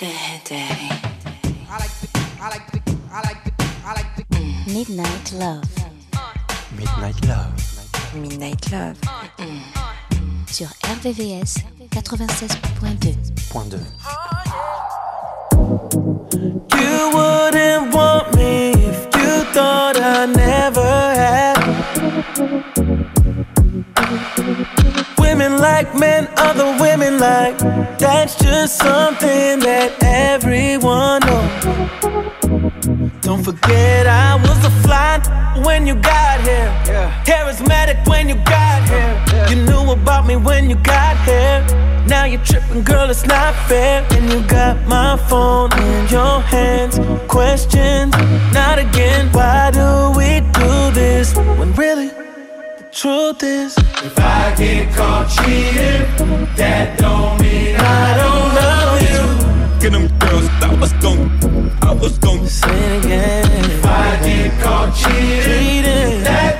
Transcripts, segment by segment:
Good day. Midnight Love. Midnight Love. Midnight Love. Sur RVVS 96.2. Point 2. You wouldn't want me if you thought I never had. Women like men, other women like. That's just something that everyone knows. Don't forget I was a fly when you got here. Charismatic when you got here. You knew about me when you got here. Now you're tripping, girl, it's not fair. And you got my phone in your hands. Questions, not again. Why do we do this when really truth is? If I get caught cheating, that don't mean I don't love you. Get them girls, I was gon' I was gon' Say it again. If I get caught cheating, Cheating. that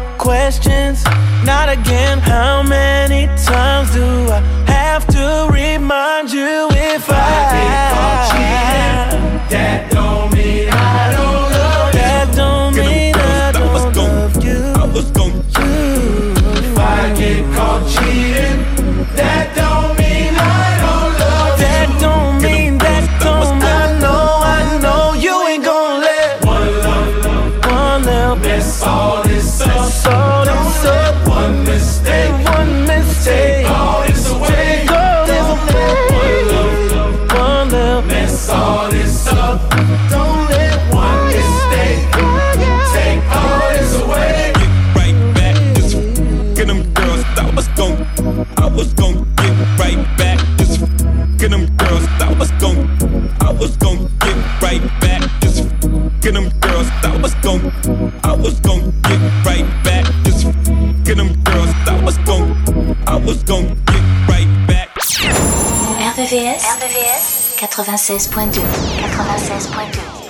Questions, not again. How many times do I have to remind you if I, caught cheating, that 96.2. 96.2.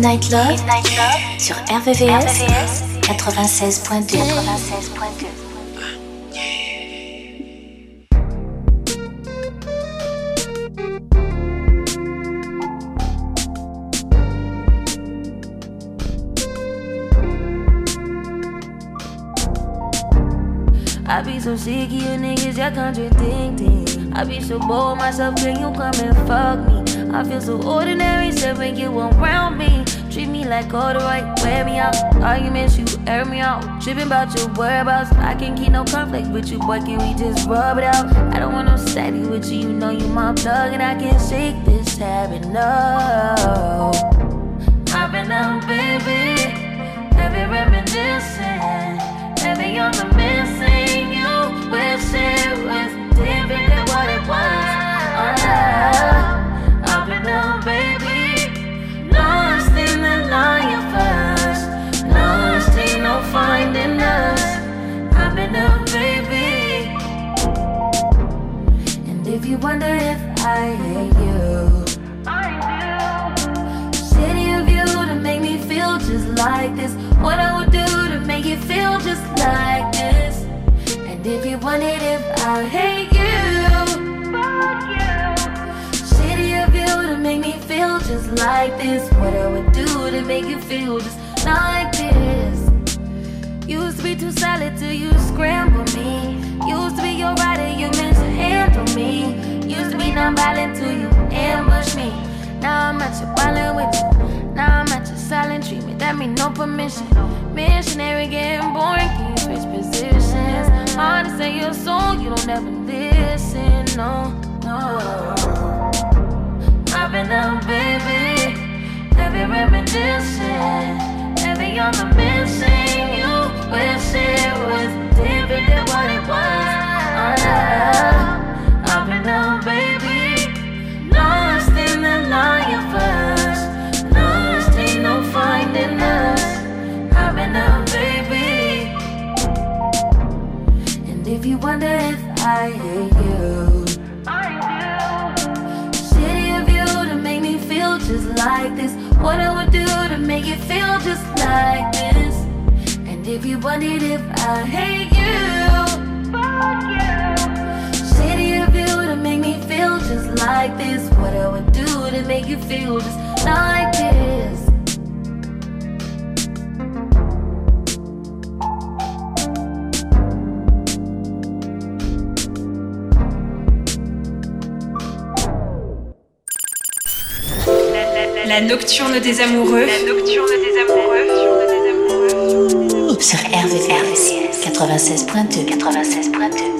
Midnight Love, sur RVVS, 96.2. 96.2. I be so sick of you niggas, y'all contradicting. I be so bored myself, can you come and fuck me? I feel so ordinary, said when you around me. Treat me like right, wear me out. Arguments, you air me out. Tripping about your whereabouts. I can't keep no conflict with you, boy. Can we just rub it out? I don't want no steady with you, you know you my plug, and I can't shake this habit, no. I've been out, baby. Heavy reminiscing. Heavy on the missing. You wish it was different than what it was. Uh, now, baby. If you wonder if I hate you, I do. City of you to make me feel just like this. What I would do to make you feel just like this. And if you wondered if I hate you, fuck you to make me feel just like this? What I would do to make you feel just like this? Used to be too solid till you scramble me. Used to be your rider, you meant to handle me. Used to be non-violent till you ambush me. Now I'm at your violent with you. Now I'm at your silent treatment. That mean no permission. Missionary getting boring, can you switch positions? Hard to say your soul, you don't ever listen. No, no dropping out, baby. Heavy reminiscing, heavy on the missing. You wish it was different than what it was. Oh, I've been down, baby. Lost in the lion first. Lost ain't no finding us. Up and down, baby. And if you wonder if I hate you. Shitty of you to make me feel just like this. What I would do to make you feel just like this. If you wondered if I hate you, fuck you. Shady of you to make me feel just like this. What I would do to make you feel just like this. La nocturne des amoureux. La nocturne des amoureux. Sur RVVS 96.2 96.2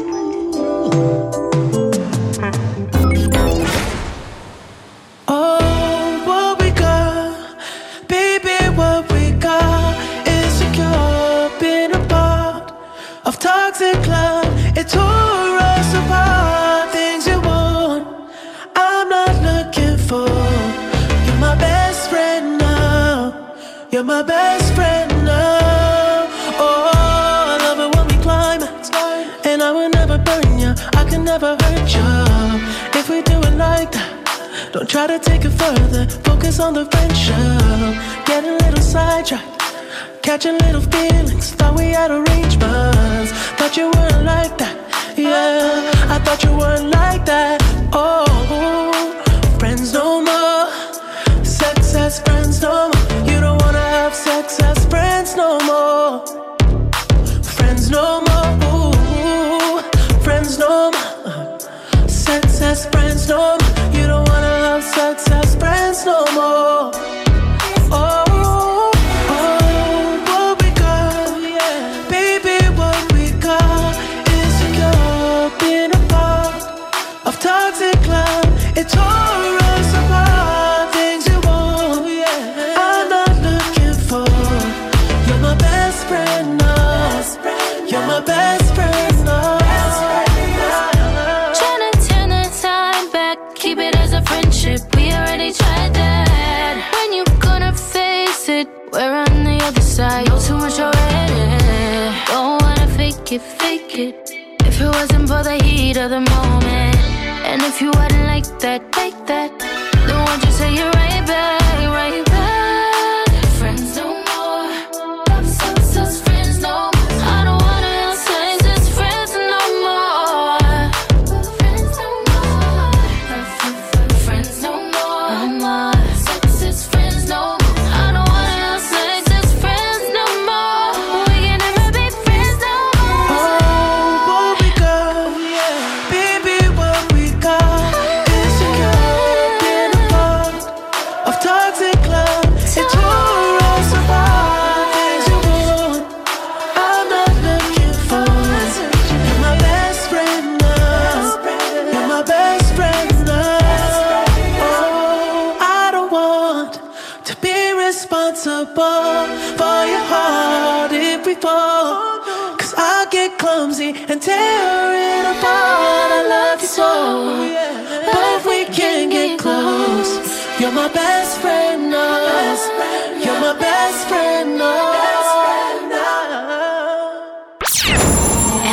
Try to take it further, focus on the friendship. Get a little sidetracked, catching little feelings. Thought we had arrangements, thought you weren't like that. Yeah, I thought you weren't like that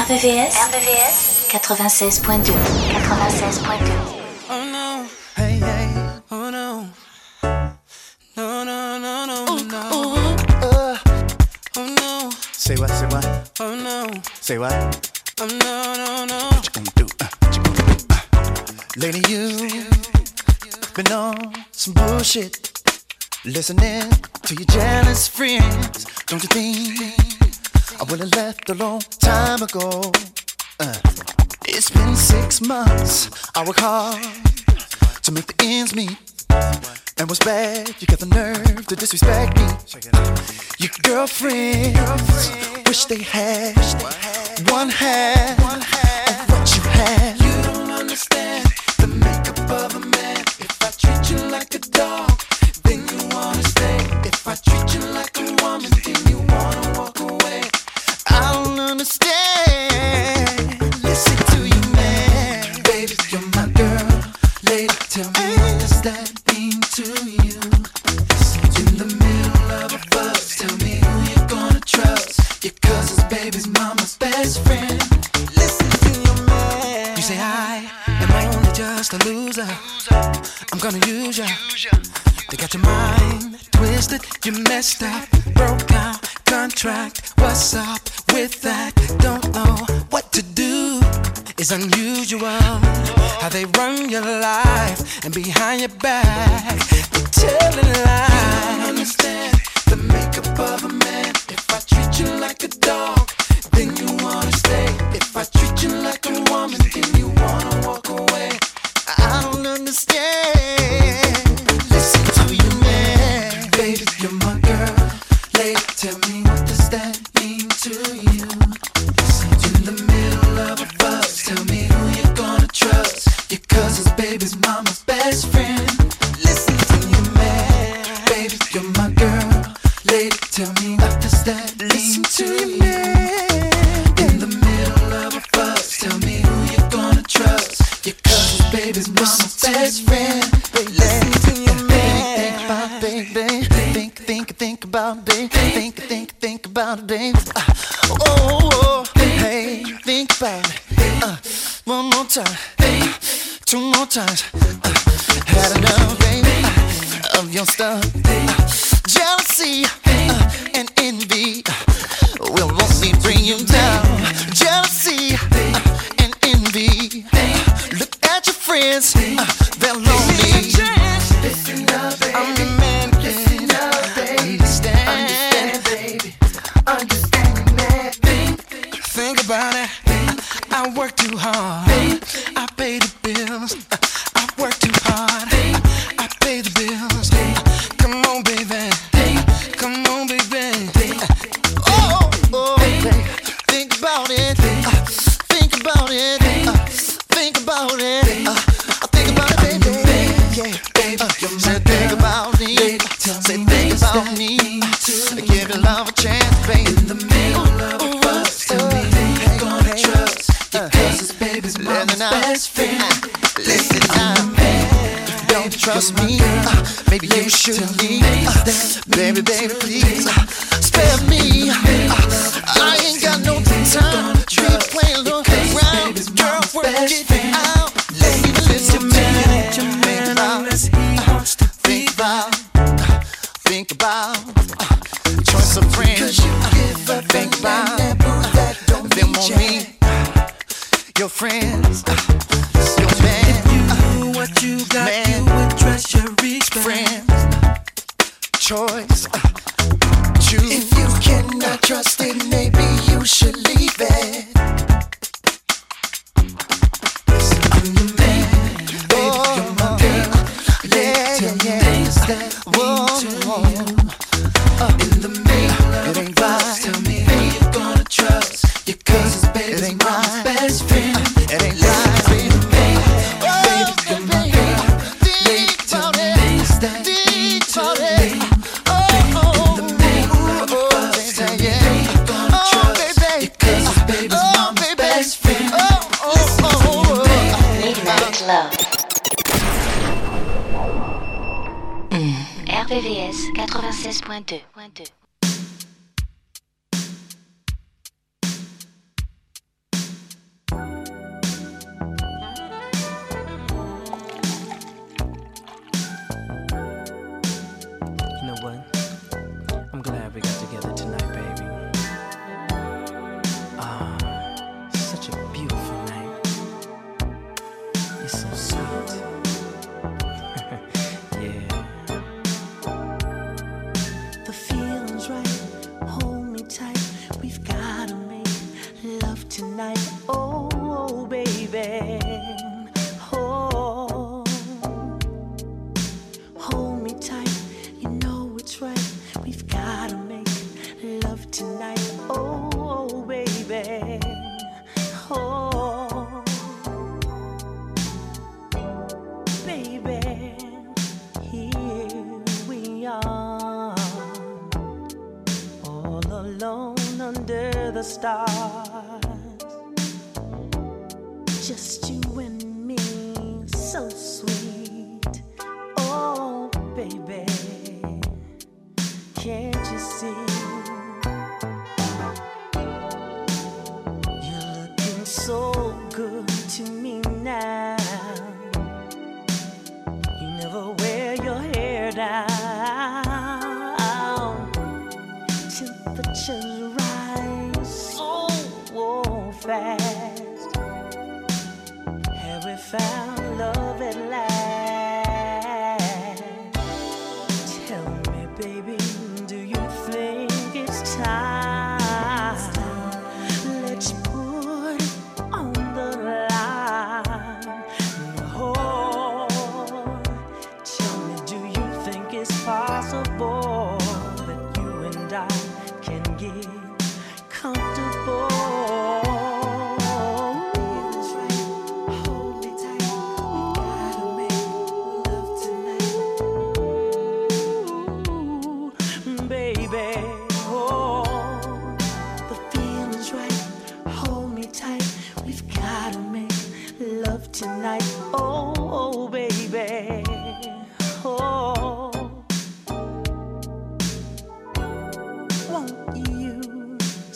RVVS, RVVS 96.2 96.2 Say what, say what? Oh no. Say what? Oh no no no. What you gonna do, uh, what you gonna do? Uh. Lady you Been on some bullshit. Listening to your jealous friends Don't you think? I would have left a long time ago. Uh, it's been six months. I work hard to make the ends meet. And what's bad? You got the nerve to disrespect me. Your girlfriends wish they had one half of what you had. it? You messed up, broke out contract. What's up with that? Don't know what to do. It's unusual how they run your life and behind your back they're telling lies. You don't understand the makeup of a man. If I treat you like a dog.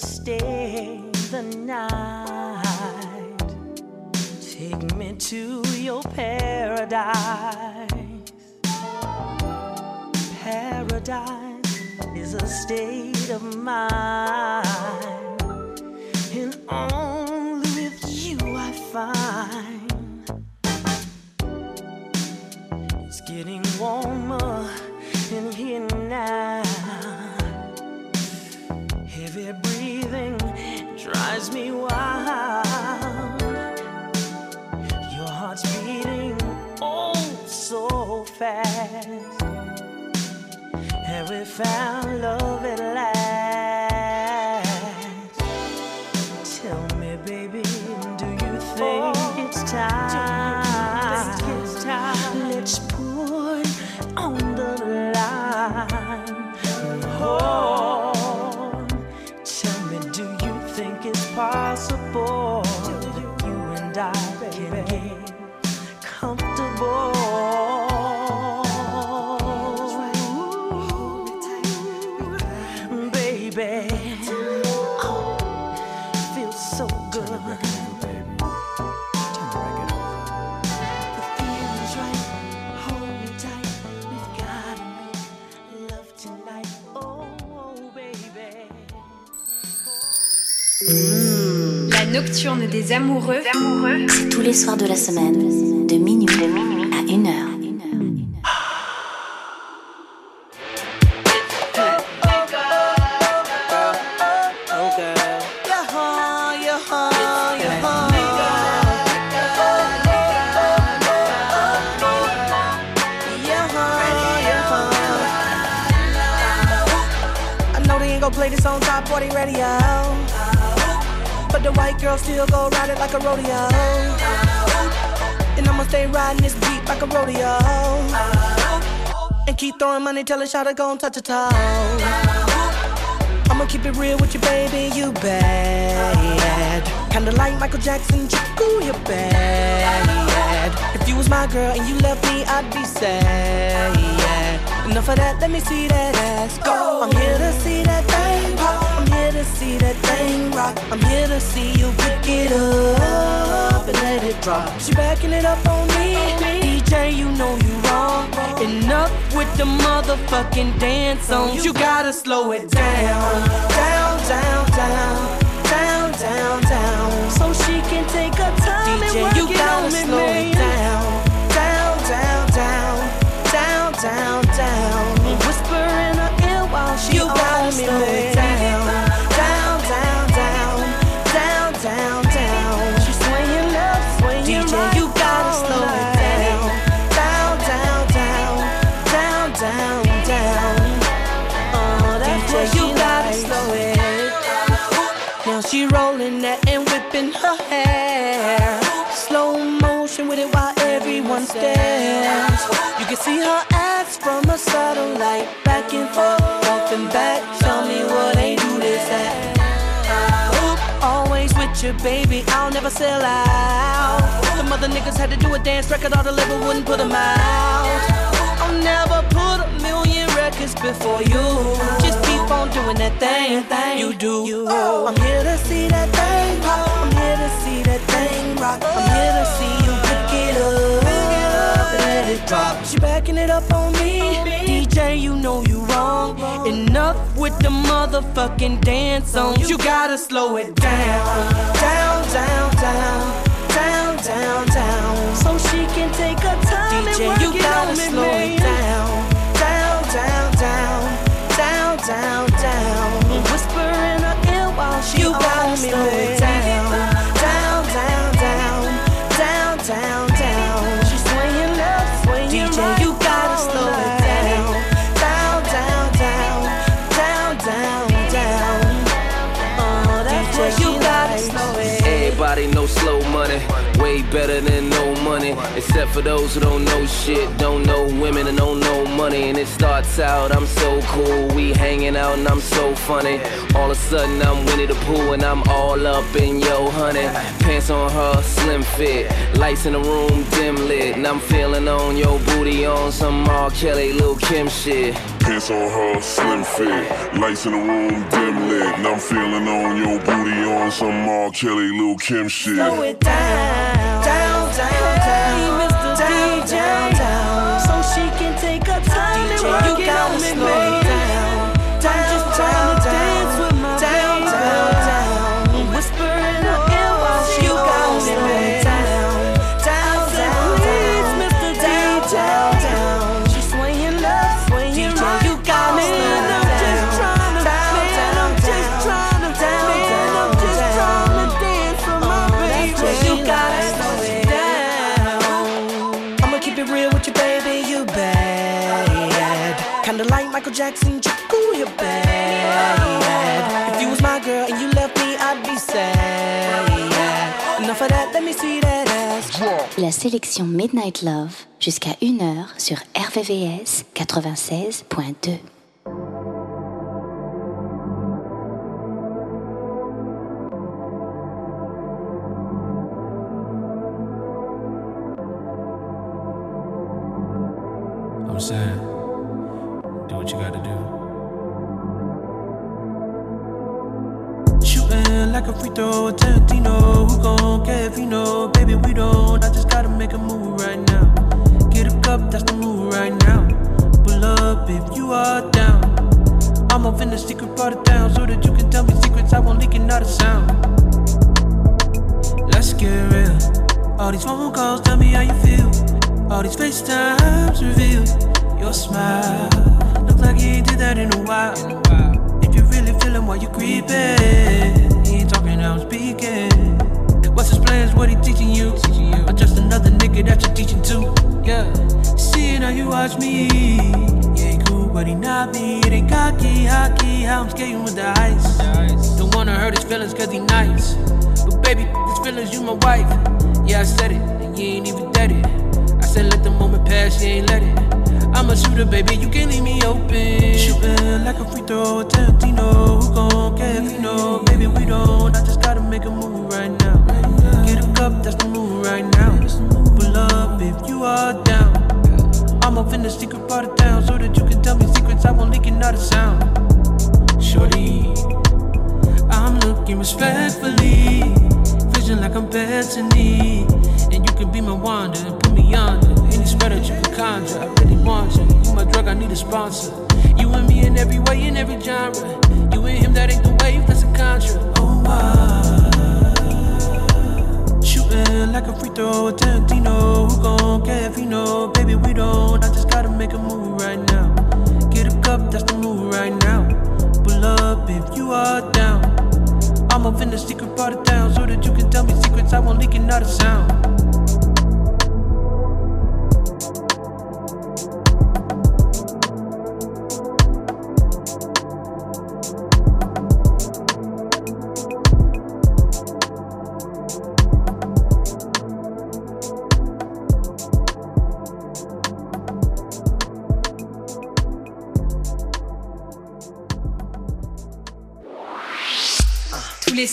stay the night. Take me to your paradise. Paradise is a state of mind, and only with you I find it's getting warm drives me wild. Your heart's beating oh so fast. Have we found love nocturne des amoureux. C'est tous les soirs de la semaine, de minuit, à 1 heure. I know they ain't gon' play this on top 40 radio. But the white girl still go ride it like a rodeo. And I'ma stay riding this beat like a rodeo. And keep throwing money till the shot gon' touch a toe. I'ma keep it real with you, baby, you bad. Kinda like Michael Jackson, ooh, you bad. If you was my girl and you left me, I'd be sad. Enough of that, let me see that ass go. I'm here to see that to see that thing rock. I'm here to see you pick it up and let it drop. She backing it up on me. DJ, you know you wrong. Enough with the motherfucking dance songs. You gotta slow it down. Down, down, down. Down, down, down. So she can take her time DJ, and work you it gotta on me, slow man. it. Down, can see her ass from a satellite. Back and forth, off and back. Tell me what they do this at. Uh, oop, Always with you, baby. I'll never sell out. The mother niggas had to do a dance record, all the label wouldn't put 'em out. I'll never put a million records before you. Just keep on doing that thing, you do. Oh, I'm motherfucking dance songs. You gotta slow it down, down, down, down, down, down, down. So she can take her time DJ, and work you it gotta on slow man. it down, down, down, down, down, down, down. Whisper in her ear while she You gotta on me, slow it Except for those who don't know shit, don't know women and don't know money. And it starts out, I'm so cool, we hanging out and I'm so funny. All of a sudden I'm Winnie the Pooh and I'm all up in yo honey. Pants on her, slim fit, lights in the room, dim lit. And I'm feeling on your booty on some R. Kelly, Lil Kim shit. Pants on her, slim fit. Lights in the room, dim lit. And I'm feeling on your booty on some R. Kelly, Lil Kim shit. Slow it down, down, down, down, be real with you, baby, you bad. Kinda like Michael Jackson, Chico, you bad. If you was my girl and you left me, I'd be sad. Enough of that, let me see that ass. La sélection Midnight Love jusqu'à 1h sur RVVS 96.2. I'm respectfully. Vision like I'm Bethany. And you can be my wonder and put me under. Any spell that you can conjure, I really want you. You my drug, I need a sponsor. You and me in every way, in every genre. You and him, that ain't the wave, that's a contra. Oh, wow. Shooting like a free throw, a Tarantino. Who gon' care if you know? Baby, we don't. I just gotta make a move right now. Get a cup, that's the move right now. Pull up if you are down. I'm up in the secret part of town so that you can tell me secrets. I won't leak it, not a sound.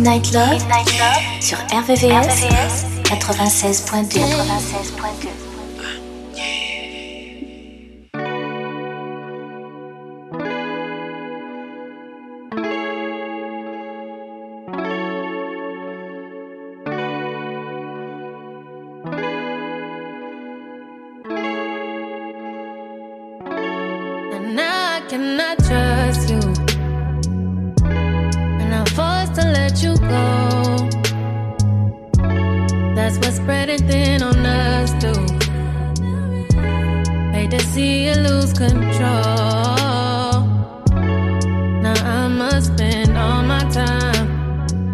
Midnight Love, Midnight Love sur RVVS, 96.2. 96.2. see you lose control. Now I must spend all my time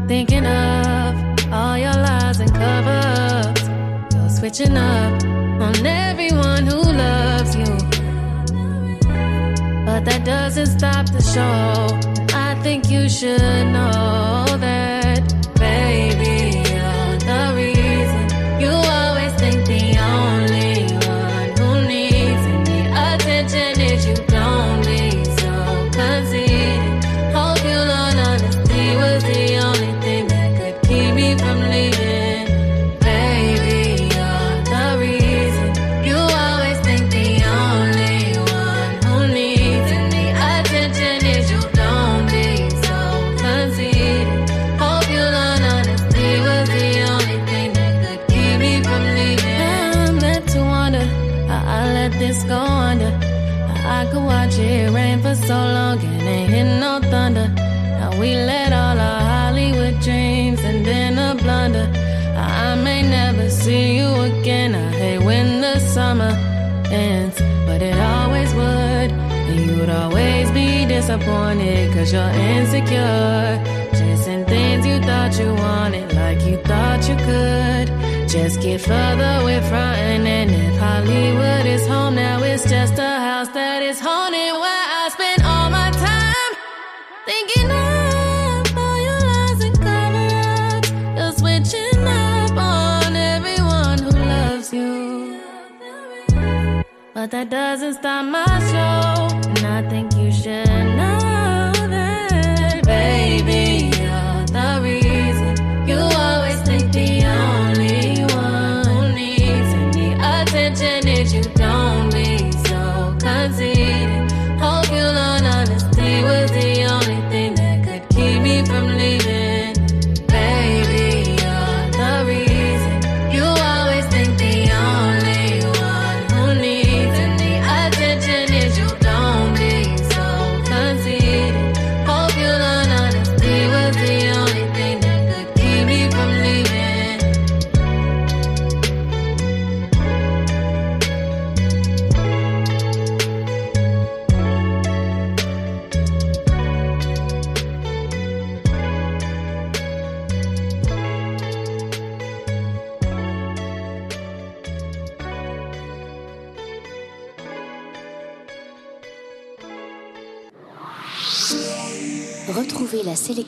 thinking of all your lies and cover ups. You're switching up on everyone who loves you. But that doesn't stop the show. I think you should know. Disappointed cause you're insecure. Chasing things you thought you wanted, like you thought you could. Just get further with from and if Hollywood is home, now it's just a house that is haunted where I spend all my time thinking of all your lies and cover-ups. You're switching up on everyone who loves you. But that doesn't stop my show, and I think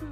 Bye.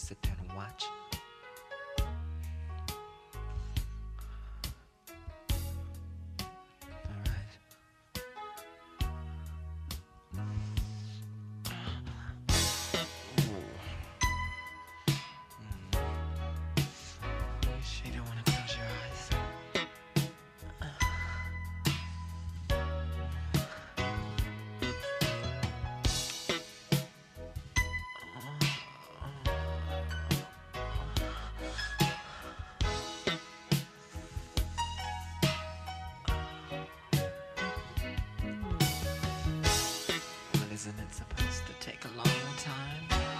That's the Isn't it supposed to take a long time?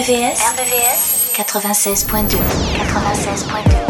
RVVS 96.2 96.2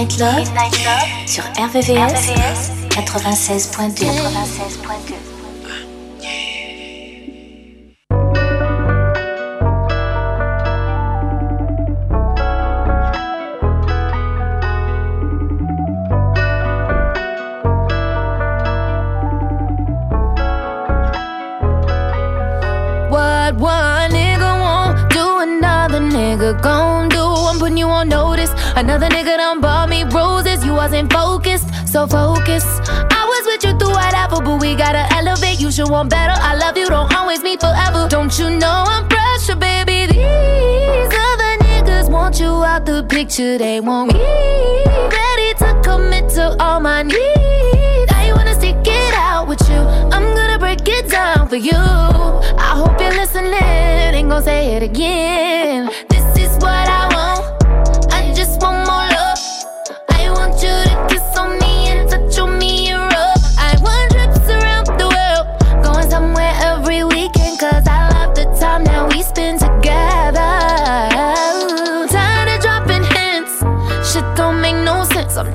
Midnight Love, sur RVVS, 96.2. 96.2. want better. I love you, don't always meet forever. Don't you know I'm pressure, baby? These other niggas want you out the picture. They want me ready to commit to all my needs. I wanna stick it out with you. I'm gonna break it down for you. I hope you're listening. Ain't gonna say it again. This is what. I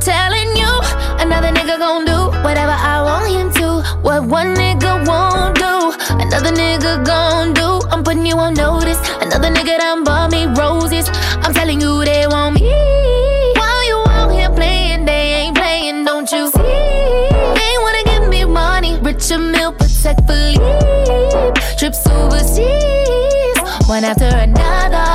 telling you, another nigga gon' do whatever I want him to. What one nigga won't do, another nigga gon' do. I'm putting you on notice. Another nigga done bought me roses. I'm telling you they want me. While you out here playing, they ain't playing, don't you see? They wanna give me money, richer meal, protect Philippe. Trips overseas, one after another.